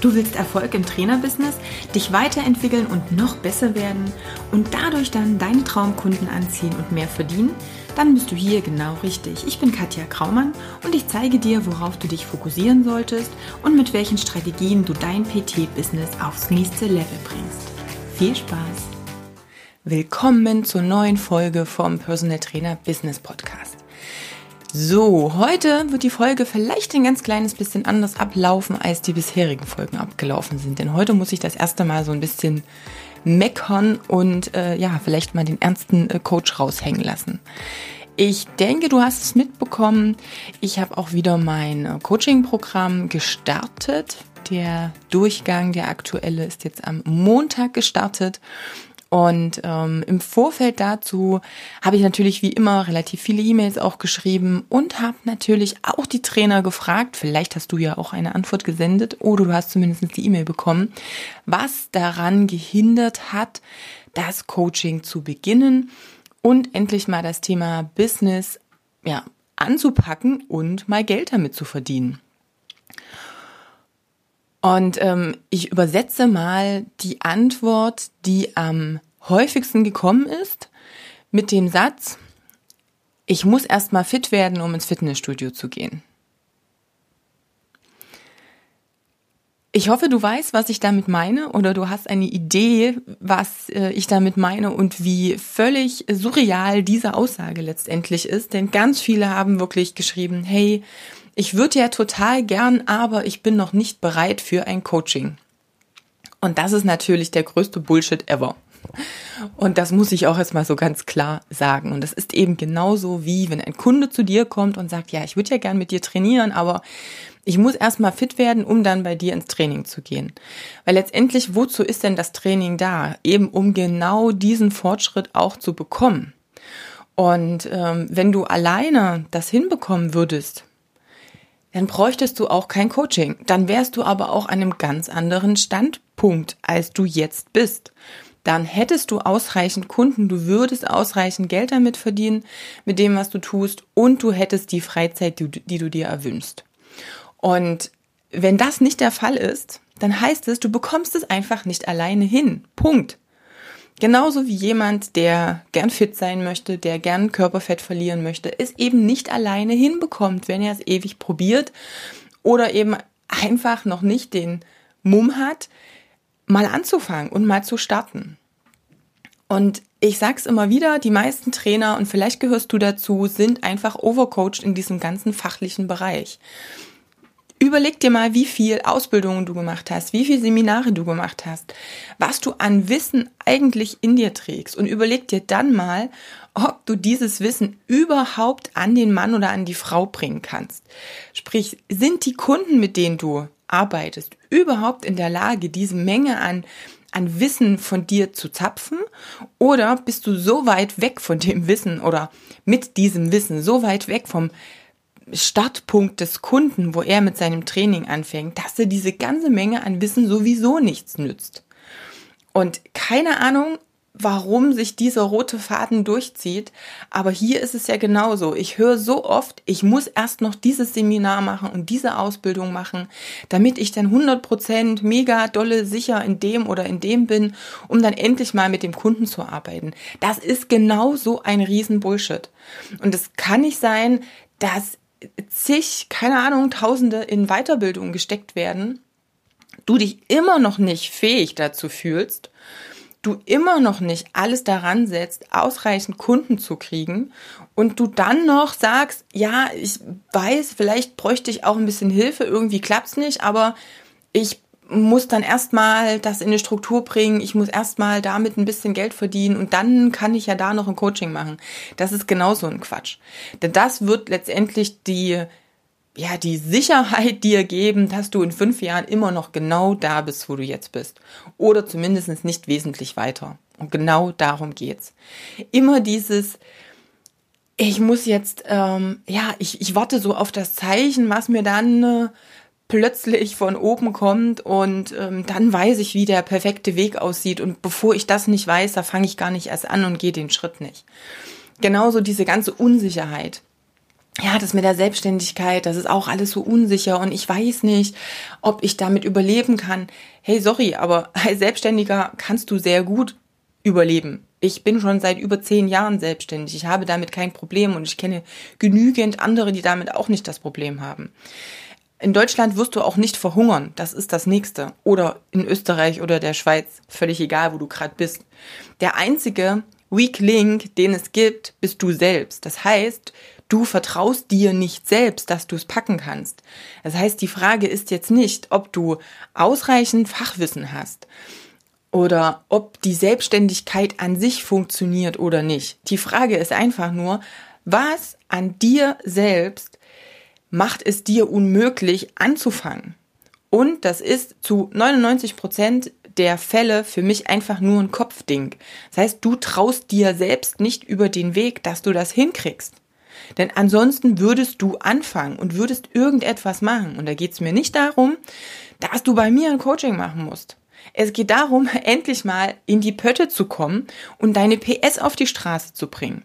Du willst Erfolg im Trainerbusiness, dich weiterentwickeln und noch besser werden und dadurch dann deine Traumkunden anziehen und mehr verdienen? Dann bist du hier genau richtig. Ich bin Katja Kraumann und ich zeige dir, worauf du dich fokussieren solltest und mit welchen Strategien du dein PT-Business aufs nächste Level bringst. Viel Spaß! Willkommen zur neuen Folge vom Personal Trainer Business Podcast. So, heute wird die Folge vielleicht ein ganz kleines bisschen anders ablaufen, als die bisherigen Folgen abgelaufen sind. Denn heute muss ich das erste Mal so ein bisschen meckern und äh, ja, vielleicht mal den ernsten äh, Coach raushängen lassen. Ich denke, du hast es mitbekommen. Ich habe auch wieder mein äh, Coaching-Programm gestartet. Der Durchgang, der aktuelle, ist jetzt am Montag gestartet. Und ähm, im Vorfeld dazu habe ich natürlich wie immer relativ viele E-Mails auch geschrieben und habe natürlich auch die Trainer gefragt, vielleicht hast du ja auch eine Antwort gesendet oder du hast zumindest die E-Mail bekommen, was daran gehindert hat, das Coaching zu beginnen und endlich mal das Thema Business ja, anzupacken und mal Geld damit zu verdienen. Und ähm, ich übersetze mal die Antwort, die am häufigsten gekommen ist, mit dem Satz, ich muss erst mal fit werden, um ins Fitnessstudio zu gehen. Ich hoffe, du weißt, was ich damit meine oder du hast eine Idee, was äh, ich damit meine und wie völlig surreal diese Aussage letztendlich ist. Denn ganz viele haben wirklich geschrieben, hey, ich würde ja total gern, aber ich bin noch nicht bereit für ein Coaching. Und das ist natürlich der größte Bullshit ever. Und das muss ich auch erstmal so ganz klar sagen. Und das ist eben genauso wie, wenn ein Kunde zu dir kommt und sagt, ja, ich würde ja gern mit dir trainieren, aber ich muss erstmal fit werden, um dann bei dir ins Training zu gehen. Weil letztendlich, wozu ist denn das Training da? Eben um genau diesen Fortschritt auch zu bekommen. Und ähm, wenn du alleine das hinbekommen würdest, dann bräuchtest du auch kein Coaching. Dann wärst du aber auch an einem ganz anderen Standpunkt, als du jetzt bist. Dann hättest du ausreichend Kunden, du würdest ausreichend Geld damit verdienen, mit dem, was du tust, und du hättest die Freizeit, die, die du dir erwünschst. Und wenn das nicht der Fall ist, dann heißt es, du bekommst es einfach nicht alleine hin. Punkt. Genauso wie jemand, der gern fit sein möchte, der gern Körperfett verlieren möchte, es eben nicht alleine hinbekommt, wenn er es ewig probiert oder eben einfach noch nicht den Mumm hat, mal anzufangen und mal zu starten. Und ich sag's immer wieder, die meisten Trainer, und vielleicht gehörst du dazu, sind einfach overcoached in diesem ganzen fachlichen Bereich. Überleg dir mal, wie viel Ausbildungen du gemacht hast, wie viel Seminare du gemacht hast, was du an Wissen eigentlich in dir trägst und überleg dir dann mal, ob du dieses Wissen überhaupt an den Mann oder an die Frau bringen kannst. Sprich, sind die Kunden, mit denen du arbeitest, überhaupt in der Lage, diese Menge an an Wissen von dir zu zapfen oder bist du so weit weg von dem Wissen oder mit diesem Wissen so weit weg vom Startpunkt des Kunden, wo er mit seinem Training anfängt, dass er diese ganze Menge an Wissen sowieso nichts nützt. Und keine Ahnung, warum sich dieser rote Faden durchzieht, aber hier ist es ja genauso. Ich höre so oft, ich muss erst noch dieses Seminar machen und diese Ausbildung machen, damit ich dann 100% mega dolle sicher in dem oder in dem bin, um dann endlich mal mit dem Kunden zu arbeiten. Das ist genau so ein Riesenbullshit. Und es kann nicht sein, dass zig, keine Ahnung, Tausende in Weiterbildung gesteckt werden, du dich immer noch nicht fähig dazu fühlst, du immer noch nicht alles daran setzt, ausreichend Kunden zu kriegen und du dann noch sagst, ja, ich weiß, vielleicht bräuchte ich auch ein bisschen Hilfe, irgendwie klappt's nicht, aber ich muss dann erstmal das in eine Struktur bringen, ich muss erstmal damit ein bisschen Geld verdienen und dann kann ich ja da noch ein Coaching machen. Das ist genauso ein Quatsch. Denn das wird letztendlich die, ja, die Sicherheit dir geben, dass du in fünf Jahren immer noch genau da bist, wo du jetzt bist. Oder zumindest nicht wesentlich weiter. Und genau darum geht's. Immer dieses, ich muss jetzt, ähm, ja, ich, ich warte so auf das Zeichen, was mir dann äh, plötzlich von oben kommt und ähm, dann weiß ich, wie der perfekte Weg aussieht. Und bevor ich das nicht weiß, da fange ich gar nicht erst an und gehe den Schritt nicht. Genauso diese ganze Unsicherheit. Ja, das mit der Selbstständigkeit, das ist auch alles so unsicher und ich weiß nicht, ob ich damit überleben kann. Hey, sorry, aber als Selbstständiger kannst du sehr gut überleben. Ich bin schon seit über zehn Jahren selbstständig. Ich habe damit kein Problem und ich kenne genügend andere, die damit auch nicht das Problem haben. In Deutschland wirst du auch nicht verhungern. Das ist das nächste. Oder in Österreich oder der Schweiz. Völlig egal, wo du gerade bist. Der einzige Weak Link, den es gibt, bist du selbst. Das heißt, du vertraust dir nicht selbst, dass du es packen kannst. Das heißt, die Frage ist jetzt nicht, ob du ausreichend Fachwissen hast oder ob die Selbstständigkeit an sich funktioniert oder nicht. Die Frage ist einfach nur, was an dir selbst macht es dir unmöglich anzufangen? Und das ist zu 99 Prozent der Fälle für mich einfach nur ein Kopfding. Das heißt, du traust dir selbst nicht über den Weg, dass du das hinkriegst. Denn ansonsten würdest du anfangen und würdest irgendetwas machen. Und da geht es mir nicht darum, dass du bei mir ein Coaching machen musst. Es geht darum, endlich mal in die Pötte zu kommen und deine PS auf die Straße zu bringen.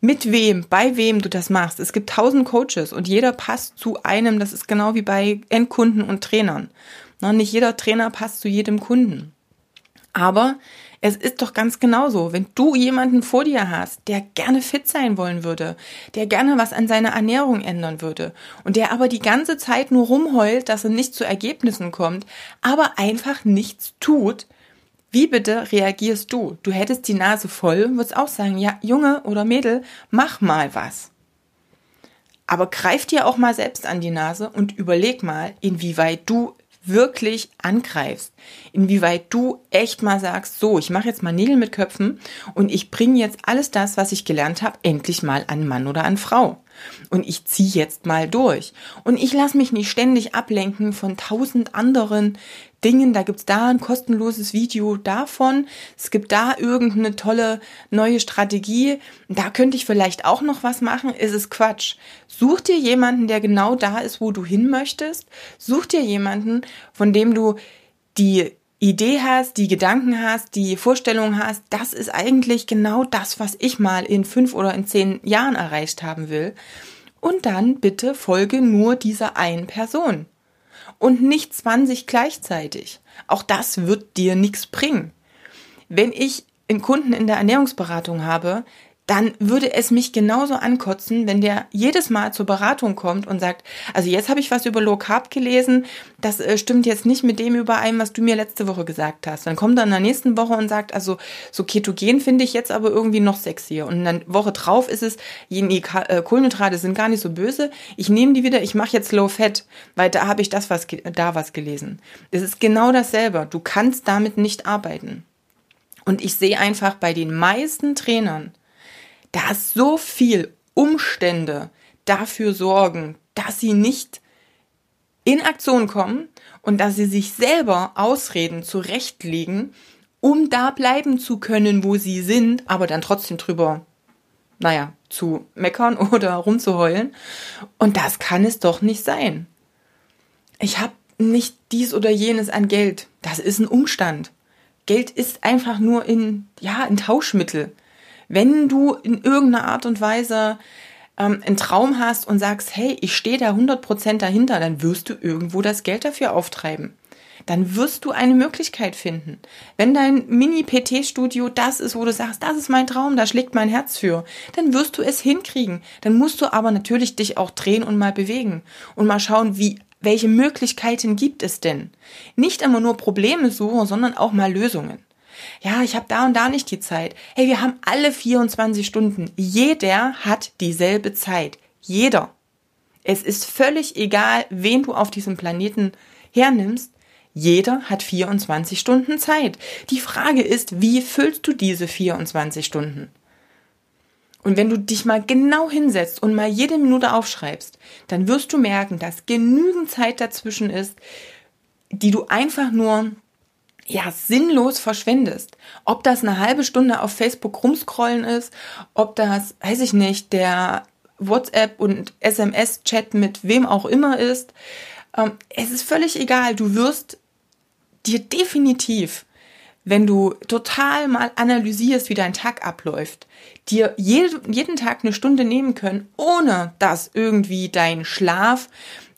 Mit wem, bei wem du das machst. Es gibt tausend Coaches und jeder passt zu einem. Das ist genau wie bei Endkunden und Trainern. Nicht jeder Trainer passt zu jedem Kunden. Aber es ist doch ganz genauso, wenn du jemanden vor dir hast, der gerne fit sein wollen würde, der gerne was an seiner Ernährung ändern würde und der aber die ganze Zeit nur rumheult, dass er nicht zu Ergebnissen kommt, aber einfach nichts tut, wie bitte reagierst du? Du hättest die Nase voll und würdest auch sagen, ja, Junge oder Mädel, mach mal was. Aber greif dir auch mal selbst an die Nase und überleg mal, inwieweit du wirklich angreifst, inwieweit du echt mal sagst, so, ich mache jetzt mal Nägel mit Köpfen und ich bringe jetzt alles das, was ich gelernt habe, endlich mal an Mann oder an Frau. Und ich ziehe jetzt mal durch. Und ich lasse mich nicht ständig ablenken von tausend anderen Dingen. Da gibt's da ein kostenloses Video davon. Es gibt da irgendeine tolle neue Strategie. Da könnte ich vielleicht auch noch was machen. Ist es Quatsch. Such dir jemanden, der genau da ist, wo du hin möchtest. Such dir jemanden, von dem du die Idee hast, die Gedanken hast, die Vorstellung hast, das ist eigentlich genau das, was ich mal in fünf oder in zehn Jahren erreicht haben will. Und dann bitte folge nur dieser einen Person und nicht 20 gleichzeitig. Auch das wird dir nichts bringen. Wenn ich einen Kunden in der Ernährungsberatung habe, dann würde es mich genauso ankotzen, wenn der jedes Mal zur Beratung kommt und sagt, also jetzt habe ich was über Low Carb gelesen, das äh, stimmt jetzt nicht mit dem überein, was du mir letzte Woche gesagt hast. Dann kommt er in der nächsten Woche und sagt, also so ketogen finde ich jetzt aber irgendwie noch sexier. Und dann Woche drauf ist es, die äh, Kohlenhydrate sind gar nicht so böse, ich nehme die wieder, ich mache jetzt Low Fat, weil da habe ich das was da was gelesen. Es ist genau dasselbe. Du kannst damit nicht arbeiten. Und ich sehe einfach bei den meisten Trainern, dass so viel Umstände dafür sorgen, dass sie nicht in Aktion kommen und dass sie sich selber Ausreden zurechtlegen, um da bleiben zu können, wo sie sind, aber dann trotzdem drüber, naja, zu meckern oder rumzuheulen. Und das kann es doch nicht sein. Ich habe nicht dies oder jenes an Geld. Das ist ein Umstand. Geld ist einfach nur in, ja, ein Tauschmittel. Wenn du in irgendeiner Art und Weise ähm, einen Traum hast und sagst, hey, ich stehe da 100% dahinter, dann wirst du irgendwo das Geld dafür auftreiben. Dann wirst du eine Möglichkeit finden. Wenn dein Mini-PT-Studio das ist, wo du sagst, das ist mein Traum, da schlägt mein Herz für, dann wirst du es hinkriegen. Dann musst du aber natürlich dich auch drehen und mal bewegen und mal schauen, wie welche Möglichkeiten gibt es denn? Nicht immer nur Probleme suchen, sondern auch mal Lösungen ja, ich habe da und da nicht die Zeit. Hey, wir haben alle 24 Stunden. Jeder hat dieselbe Zeit. Jeder. Es ist völlig egal, wen du auf diesem Planeten hernimmst. Jeder hat 24 Stunden Zeit. Die Frage ist, wie füllst du diese 24 Stunden? Und wenn du dich mal genau hinsetzt und mal jede Minute aufschreibst, dann wirst du merken, dass genügend Zeit dazwischen ist, die du einfach nur ja, sinnlos verschwendest. Ob das eine halbe Stunde auf Facebook rumscrollen ist, ob das, weiß ich nicht, der WhatsApp und SMS-Chat mit wem auch immer ist. Ähm, es ist völlig egal. Du wirst dir definitiv wenn du total mal analysierst, wie dein Tag abläuft, dir jeden Tag eine Stunde nehmen können, ohne dass irgendwie dein Schlaf,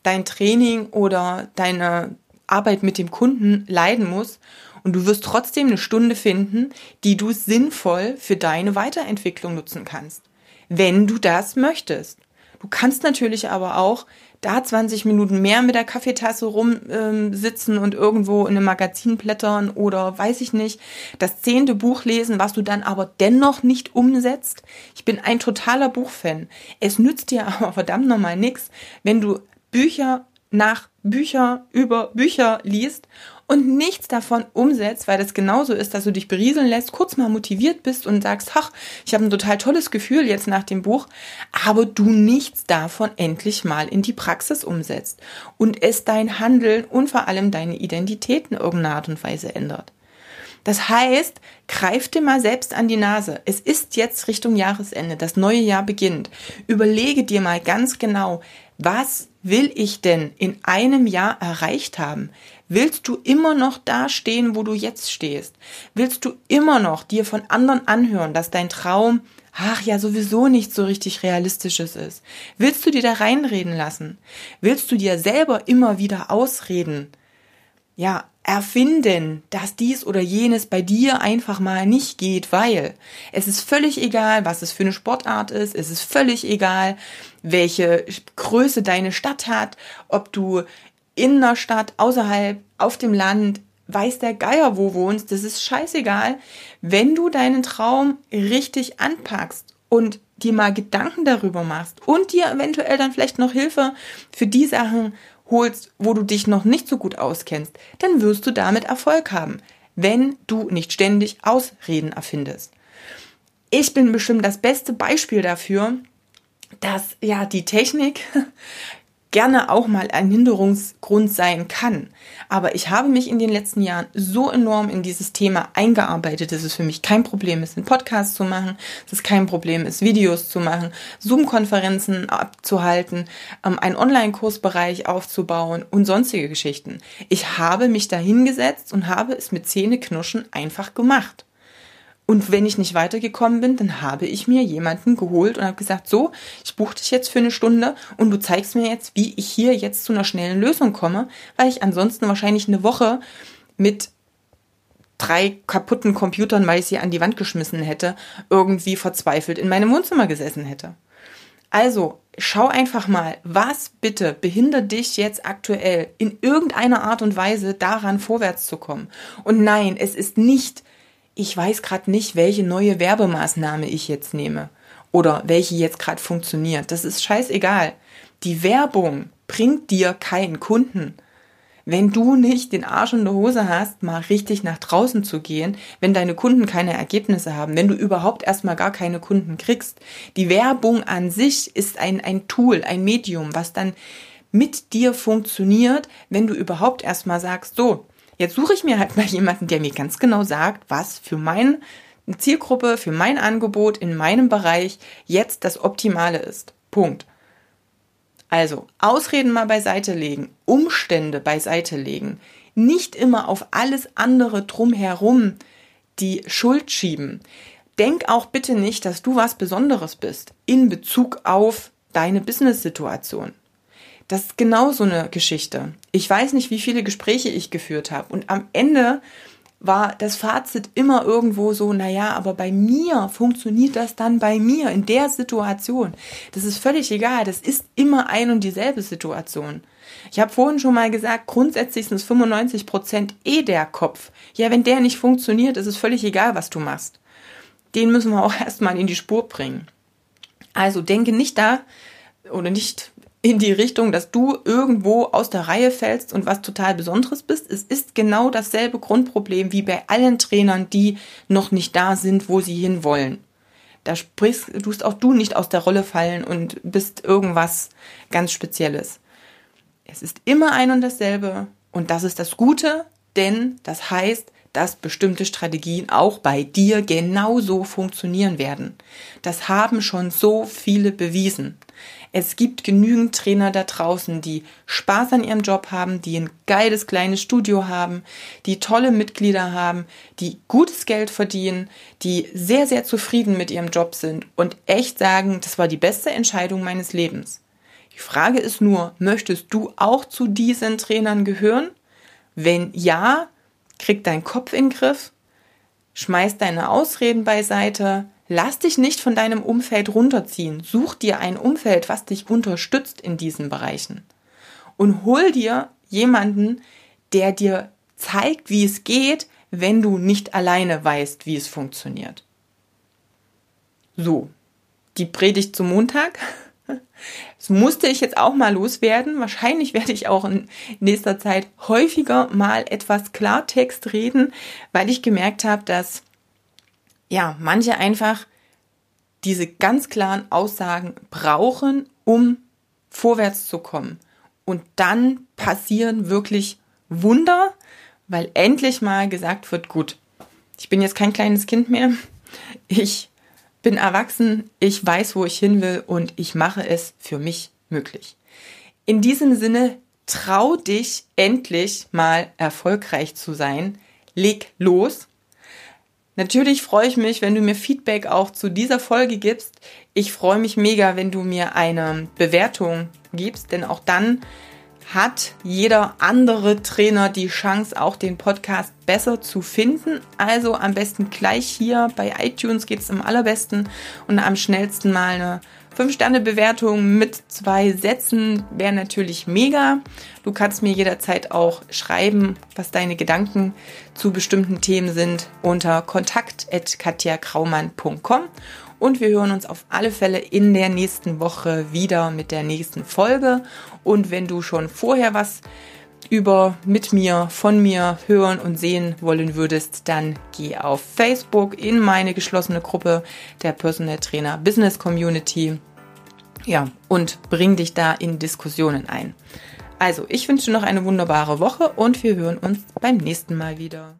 dein Training oder deine Arbeit mit dem Kunden leiden muss und du wirst trotzdem eine Stunde finden, die du sinnvoll für deine Weiterentwicklung nutzen kannst, wenn du das möchtest. Du kannst natürlich aber auch da 20 Minuten mehr mit der Kaffeetasse rumsitzen ähm, und irgendwo in einem Magazin blättern oder weiß ich nicht, das zehnte Buch lesen, was du dann aber dennoch nicht umsetzt. Ich bin ein totaler Buchfan. Es nützt dir aber verdammt nochmal nichts, wenn du Bücher nach Bücher über Bücher liest und nichts davon umsetzt, weil das genauso ist, dass du dich berieseln lässt, kurz mal motiviert bist und sagst, ach, ich habe ein total tolles Gefühl jetzt nach dem Buch, aber du nichts davon endlich mal in die Praxis umsetzt und es dein Handeln und vor allem deine Identität in irgendeiner Art und Weise ändert. Das heißt, greif dir mal selbst an die Nase. Es ist jetzt Richtung Jahresende, das neue Jahr beginnt. Überlege dir mal ganz genau, was will ich denn in einem Jahr erreicht haben? Willst du immer noch da stehen, wo du jetzt stehst? Willst du immer noch dir von anderen anhören, dass dein Traum, ach ja, sowieso nicht so richtig realistisches ist? Willst du dir da reinreden lassen? Willst du dir selber immer wieder ausreden? Ja, erfinden, dass dies oder jenes bei dir einfach mal nicht geht, weil es ist völlig egal, was es für eine Sportart ist, es ist völlig egal, welche Größe deine Stadt hat, ob du in der Stadt, außerhalb, auf dem Land, weiß der Geier wo wohnst, das ist scheißegal, wenn du deinen Traum richtig anpackst und dir mal Gedanken darüber machst und dir eventuell dann vielleicht noch Hilfe für die Sachen holst, wo du dich noch nicht so gut auskennst, dann wirst du damit Erfolg haben, wenn du nicht ständig Ausreden erfindest. Ich bin bestimmt das beste Beispiel dafür, dass ja die Technik gerne auch mal ein Hinderungsgrund sein kann. Aber ich habe mich in den letzten Jahren so enorm in dieses Thema eingearbeitet, dass es für mich kein Problem ist, einen Podcast zu machen, dass es kein Problem ist, Videos zu machen, Zoom-Konferenzen abzuhalten, ähm, einen Online-Kursbereich aufzubauen und sonstige Geschichten. Ich habe mich da hingesetzt und habe es mit Zähneknirschen einfach gemacht. Und wenn ich nicht weitergekommen bin, dann habe ich mir jemanden geholt und habe gesagt, so, ich buche dich jetzt für eine Stunde und du zeigst mir jetzt, wie ich hier jetzt zu einer schnellen Lösung komme, weil ich ansonsten wahrscheinlich eine Woche mit drei kaputten Computern, weil ich sie an die Wand geschmissen hätte, irgendwie verzweifelt in meinem Wohnzimmer gesessen hätte. Also, schau einfach mal, was bitte behindert dich jetzt aktuell in irgendeiner Art und Weise daran vorwärts zu kommen. Und nein, es ist nicht ich weiß gerade nicht, welche neue Werbemaßnahme ich jetzt nehme oder welche jetzt gerade funktioniert. Das ist scheißegal. Die Werbung bringt dir keinen Kunden. Wenn du nicht den Arsch in der Hose hast, mal richtig nach draußen zu gehen, wenn deine Kunden keine Ergebnisse haben, wenn du überhaupt erstmal gar keine Kunden kriegst. Die Werbung an sich ist ein, ein Tool, ein Medium, was dann mit dir funktioniert, wenn du überhaupt erstmal sagst, so, Jetzt suche ich mir halt mal jemanden, der mir ganz genau sagt, was für meine Zielgruppe, für mein Angebot in meinem Bereich jetzt das Optimale ist. Punkt. Also, Ausreden mal beiseite legen, Umstände beiseite legen, nicht immer auf alles andere drumherum die Schuld schieben. Denk auch bitte nicht, dass du was Besonderes bist in Bezug auf deine Business-Situation. Das ist genau so eine Geschichte. Ich weiß nicht, wie viele Gespräche ich geführt habe. Und am Ende war das Fazit immer irgendwo so, naja, aber bei mir funktioniert das dann bei mir in der Situation. Das ist völlig egal. Das ist immer ein und dieselbe Situation. Ich habe vorhin schon mal gesagt, grundsätzlich sind es 95 Prozent eh der Kopf. Ja, wenn der nicht funktioniert, ist es völlig egal, was du machst. Den müssen wir auch erstmal in die Spur bringen. Also denke nicht da oder nicht in die Richtung, dass du irgendwo aus der Reihe fällst und was total Besonderes bist. Es ist genau dasselbe Grundproblem wie bei allen Trainern, die noch nicht da sind, wo sie hinwollen. Da sprichst, tust auch du nicht aus der Rolle fallen und bist irgendwas ganz Spezielles. Es ist immer ein und dasselbe und das ist das Gute, denn das heißt, dass bestimmte Strategien auch bei dir genauso funktionieren werden. Das haben schon so viele bewiesen. Es gibt genügend Trainer da draußen, die Spaß an ihrem Job haben, die ein geiles kleines Studio haben, die tolle Mitglieder haben, die gutes Geld verdienen, die sehr, sehr zufrieden mit ihrem Job sind und echt sagen, das war die beste Entscheidung meines Lebens. Die Frage ist nur, möchtest du auch zu diesen Trainern gehören? Wenn ja, krieg deinen Kopf in den Griff, schmeiß deine Ausreden beiseite, Lass dich nicht von deinem Umfeld runterziehen. Such dir ein Umfeld, was dich unterstützt in diesen Bereichen. Und hol dir jemanden, der dir zeigt, wie es geht, wenn du nicht alleine weißt, wie es funktioniert. So, die Predigt zum Montag. Das musste ich jetzt auch mal loswerden. Wahrscheinlich werde ich auch in nächster Zeit häufiger mal etwas Klartext reden, weil ich gemerkt habe, dass ja, manche einfach diese ganz klaren Aussagen brauchen, um vorwärts zu kommen. Und dann passieren wirklich Wunder, weil endlich mal gesagt wird, gut, ich bin jetzt kein kleines Kind mehr, ich bin erwachsen, ich weiß, wo ich hin will und ich mache es für mich möglich. In diesem Sinne, trau dich endlich mal erfolgreich zu sein, leg los Natürlich freue ich mich, wenn du mir Feedback auch zu dieser Folge gibst. Ich freue mich mega, wenn du mir eine Bewertung gibst, denn auch dann hat jeder andere Trainer die Chance, auch den Podcast besser zu finden. Also am besten gleich hier bei iTunes geht es am allerbesten und am schnellsten mal eine 5-Sterne-Bewertung mit zwei Sätzen wäre natürlich mega. Du kannst mir jederzeit auch schreiben, was deine Gedanken zu bestimmten Themen sind unter kontakt.katjakraumann.com und wir hören uns auf alle Fälle in der nächsten Woche wieder mit der nächsten Folge. Und wenn du schon vorher was über mit mir, von mir hören und sehen wollen würdest, dann geh auf Facebook in meine geschlossene Gruppe der Personal Trainer Business Community. Ja, und bring dich da in Diskussionen ein. Also, ich wünsche noch eine wunderbare Woche und wir hören uns beim nächsten Mal wieder.